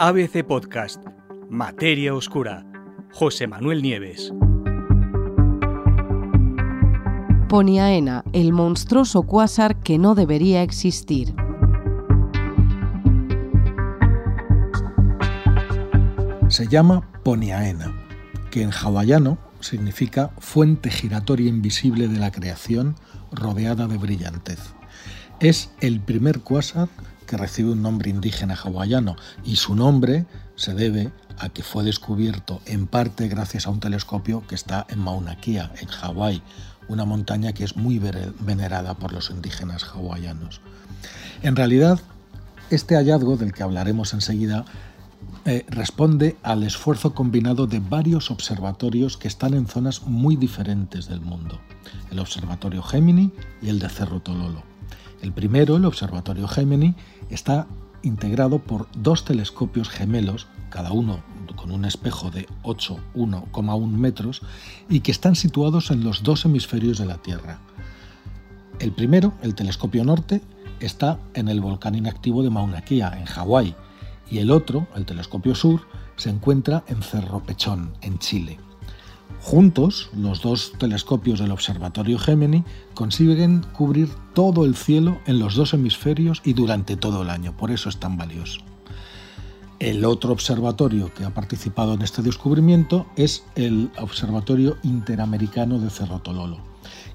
ABC Podcast, Materia Oscura, José Manuel Nieves. Poniaena, el monstruoso cuásar que no debería existir. Se llama Poniaena, que en hawaiano significa fuente giratoria invisible de la creación rodeada de brillantez. Es el primer cuásar que recibe un nombre indígena hawaiano y su nombre se debe a que fue descubierto en parte gracias a un telescopio que está en Mauna Kea, en Hawái, una montaña que es muy venerada por los indígenas hawaianos. En realidad, este hallazgo del que hablaremos enseguida eh, responde al esfuerzo combinado de varios observatorios que están en zonas muy diferentes del mundo, el Observatorio Gemini y el de Cerro Tololo. El primero, el Observatorio Gemini, está integrado por dos telescopios gemelos, cada uno con un espejo de 8,1 metros, y que están situados en los dos hemisferios de la Tierra. El primero, el telescopio norte, está en el volcán inactivo de Mauna Kea, en Hawái, y el otro, el telescopio sur, se encuentra en Cerro Pechón, en Chile. Juntos, los dos telescopios del Observatorio Gemini consiguen cubrir todo el cielo en los dos hemisferios y durante todo el año, por eso es tan valioso. El otro observatorio que ha participado en este descubrimiento es el Observatorio Interamericano de Cerro Tololo,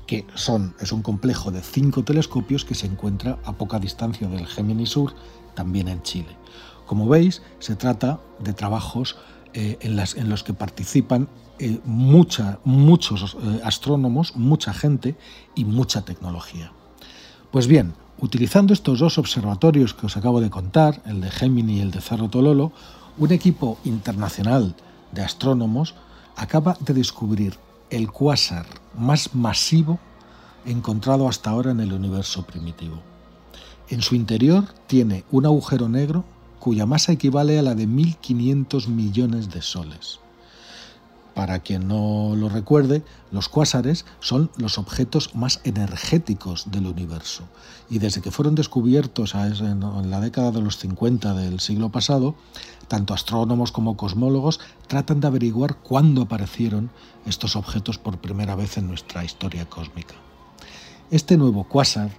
que son, es un complejo de cinco telescopios que se encuentra a poca distancia del Gemini Sur, también en Chile. Como veis, se trata de trabajos eh, en, los que participan eh, muchos eh, astrónomos, mucha gente y mucha tecnología. Pues bien, utilizando estos dos observatorios que os acabo de contar, el de Gemini y el de Cerro Tololo, un equipo internacional de astrónomos acaba de descubrir el cuásar más masivo encontrado hasta ahora en el universo primitivo. En su interior tiene un agujero negro cuya masa equivale a la de 1.500 millones de soles. Para quien no lo recuerde, los cuásares son los objetos más energéticos del universo y desde que fueron descubiertos en la década de los 50 del siglo pasado, tanto astrónomos como cosmólogos tratan de averiguar cuándo aparecieron estos objetos por primera vez en nuestra historia cósmica. Este nuevo cuásar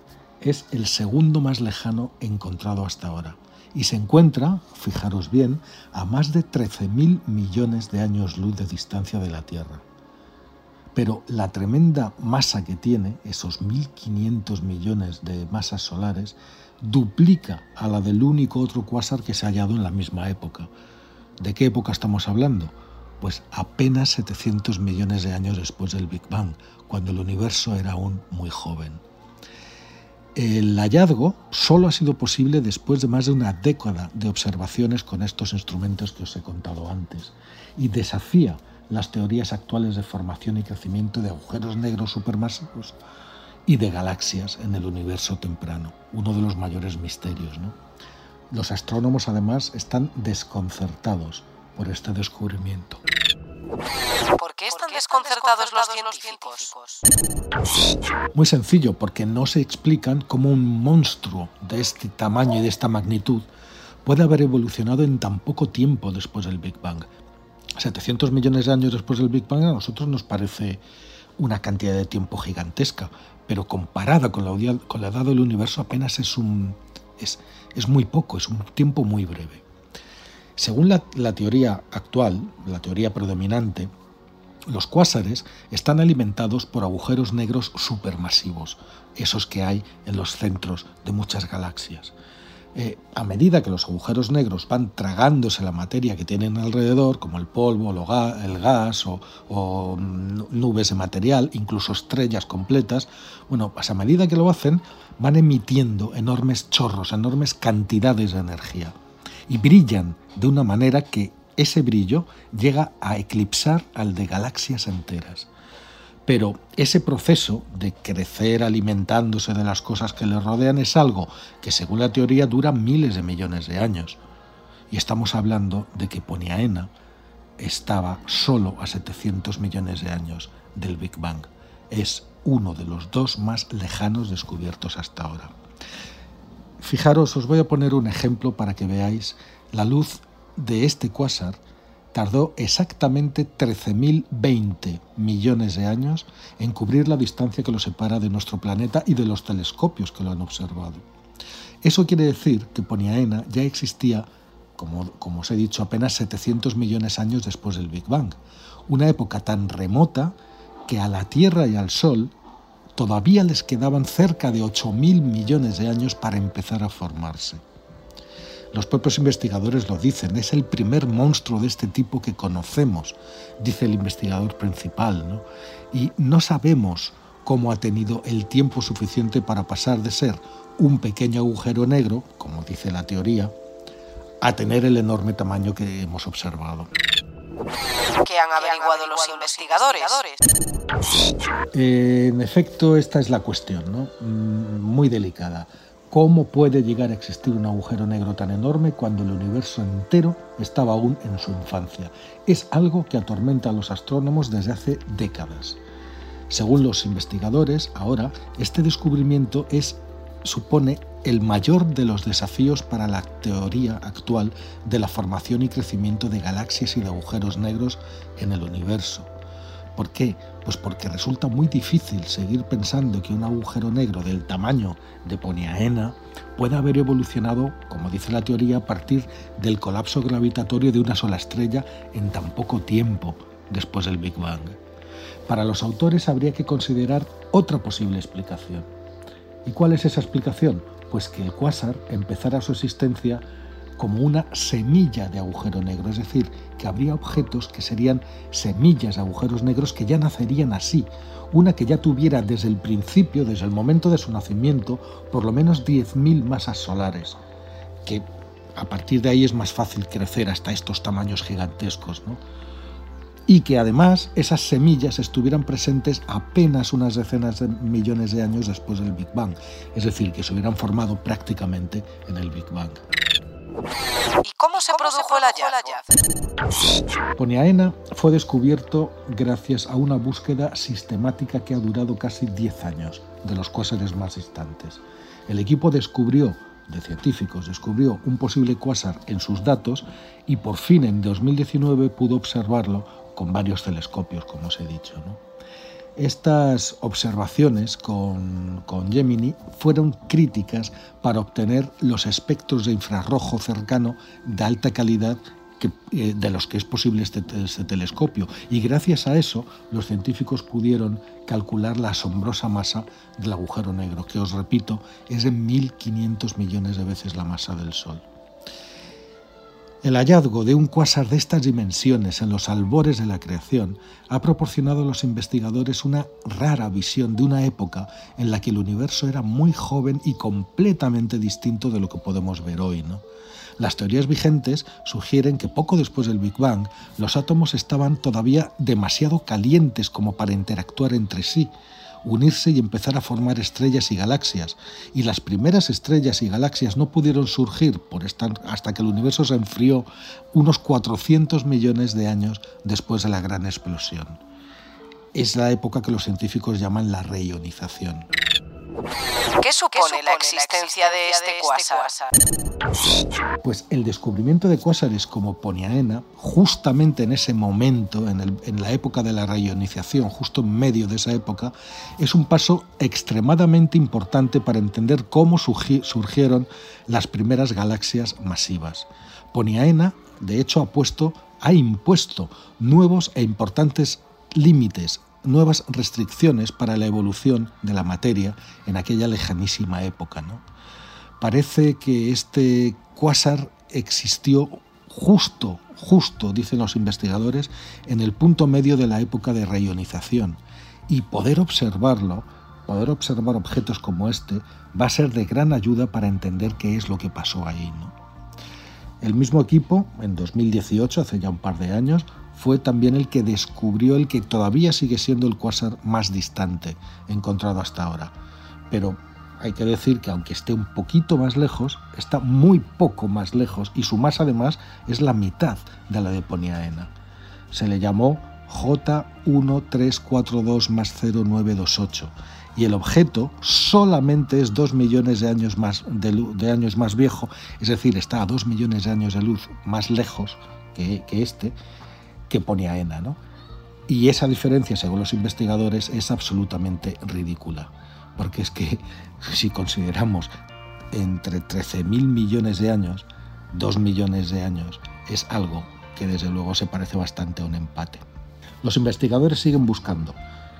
es el segundo más lejano encontrado hasta ahora y se encuentra, fijaros bien, a más de 13.000 millones de años luz de distancia de la Tierra. Pero la tremenda masa que tiene, esos 1.500 millones de masas solares, duplica a la del único otro cuásar que se ha hallado en la misma época. ¿De qué época estamos hablando? Pues apenas 700 millones de años después del Big Bang, cuando el universo era aún muy joven. El hallazgo solo ha sido posible después de más de una década de observaciones con estos instrumentos que os he contado antes y desafía las teorías actuales de formación y crecimiento de agujeros negros supermasivos y de galaxias en el universo temprano, uno de los mayores misterios. Los astrónomos además están desconcertados por este descubrimiento. ¿Por desconcertados los científicos? Muy sencillo, porque no se explican cómo un monstruo de este tamaño y de esta magnitud puede haber evolucionado en tan poco tiempo después del Big Bang. 700 millones de años después del Big Bang a nosotros nos parece una cantidad de tiempo gigantesca, pero comparada con la, edad del universo apenas es, un, es, es muy poco, es un tiempo muy breve. Según la, teoría actual, la teoría predominante, los cuásares están alimentados por agujeros negros supermasivos, esos que hay en los centros de muchas galaxias. Eh, a medida que los agujeros negros van tragándose la materia que tienen alrededor, como el polvo, el gas o, nubes de material, incluso estrellas completas, bueno, pues a medida que lo hacen, van emitiendo enormes chorros, enormes cantidades de energía y brillan de una manera que ese brillo llega a eclipsar al de galaxias enteras. Pero ese proceso de crecer alimentándose de las cosas que le rodean es algo que según la teoría dura miles de millones de años. Y estamos hablando de que Poniaena estaba solo a 700 millones de años del Big Bang. Es uno de los dos más lejanos descubiertos hasta ahora. Fijaros, os voy a poner un ejemplo para que veáis la luz de este cuásar tardó exactamente 13.020 millones de años en cubrir la distancia que lo separa de nuestro planeta y de los telescopios que lo han observado. Eso quiere decir que Poniaena ya existía, como, como os he dicho, apenas 700 millones de años después del Big Bang, una época tan remota que a la Tierra y al Sol todavía les quedaban cerca de 8.000 millones de años para empezar a formarse. Los propios investigadores lo dicen, es el primer monstruo de este tipo que conocemos, dice el investigador principal, y no sabemos cómo ha tenido el tiempo suficiente para pasar de ser un pequeño agujero negro, como dice la teoría, a tener el enorme tamaño que hemos observado. ¿Qué han averiguado los investigadores? en efecto, esta es la cuestión, ¿no? Mm, muy delicada. ¿Cómo puede llegar a existir un agujero negro tan enorme cuando el universo entero estaba aún en su infancia? Es algo que atormenta a los astrónomos desde hace décadas. Según los investigadores, ahora este descubrimiento es, supone el mayor de los desafíos para la teoría actual de la formación y crecimiento de galaxias y de agujeros negros en el universo. ¿Por qué? Pues porque resulta muy difícil seguir pensando que un agujero negro del tamaño de Poniaena pueda haber evolucionado, como dice la teoría, a partir del colapso gravitatorio de una sola estrella en tan poco tiempo después del Big Bang. Para los autores habría que considerar otra posible explicación. ¿Y cuál es esa explicación? Pues que el cuásar empezara su existencia como una semilla de agujero negro, es decir, que habría objetos que serían semillas de agujeros negros que ya nacerían así, una que ya tuviera desde el principio, desde el momento de su nacimiento, por lo menos 10.000 masas solares, que a partir de ahí es más fácil crecer hasta estos tamaños gigantescos, ¿no? y que además esas semillas estuvieran presentes apenas unas decenas de millones de años después del Big Bang, es decir, que se hubieran formado prácticamente en el Big Bang. ¿Y cómo se produjo el hallazgo? Poniaena fue descubierto gracias a una búsqueda sistemática que ha durado casi 10 años de los cuásares más distantes. El equipo descubrió, de científicos, descubrió un posible cuásar en sus datos y por fin en 2019 pudo observarlo con varios telescopios, como os he dicho. ¿no? Estas observaciones con, Gemini fueron críticas para obtener los espectros de infrarrojo cercano de alta calidad eh, de los que es posible este, este, telescopio. Y gracias a eso los científicos pudieron calcular la asombrosa masa del agujero negro, que os repito, es de 1.500 millones de veces la masa del Sol. El hallazgo de un cuásar de estas dimensiones en los albores de la creación ha proporcionado a los investigadores una rara visión de una época en la que el universo era muy joven y completamente distinto de lo que podemos ver hoy. Las teorías vigentes sugieren que poco después del Big Bang los átomos estaban todavía demasiado calientes como para interactuar entre sí unirse y empezar a formar estrellas y galaxias. Y las primeras estrellas y galaxias no pudieron surgir hasta que el universo se enfrió unos 400 millones de años después de la gran explosión. Es la época que los científicos llaman la reionización. ¿Qué supone, la existencia de este, este cuásar? Pues el descubrimiento de cuásares como Poniaena, justamente en ese momento, en, la época de la raionización, justo en medio de esa época, es un paso extremadamente importante para entender cómo surgieron las primeras galaxias masivas. Poniaena, de hecho, ha puesto, ha impuesto nuevos e importantes límites nuevas restricciones para la evolución de la materia en aquella lejanísima época. ¿no? Parece que este cuásar existió justo, justo, dicen los investigadores, en el punto medio de la época de reionización. Y poder observarlo, poder observar objetos como este, va a ser de gran ayuda para entender qué es lo que pasó ahí. ¿no? El mismo equipo, en 2018, hace ya un par de años, fue también el que descubrió el que todavía sigue siendo el cuásar más distante encontrado hasta ahora. Pero hay que decir que aunque esté un poquito más lejos, está muy poco más lejos y su masa además es la mitad de la de Poniaena. Se le llamó J1342 0928 y el objeto solamente es dos millones de años más, de, años más viejo, es decir, está a dos millones de años de luz más lejos que, este, que Poniaena. ¿no? Y esa diferencia, según los investigadores, es absolutamente ridícula, porque es que si consideramos entre 13.000 millones de años, 2 millones de años, es algo que desde luego se parece bastante a un empate. Los investigadores siguen buscando,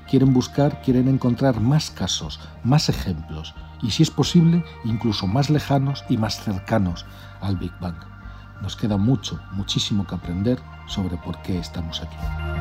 quieren buscar, quieren encontrar más casos, más ejemplos y si es posible incluso más lejanos y más cercanos al Big Bang. Nos queda mucho, muchísimo que aprender sobre por qué estamos aquí.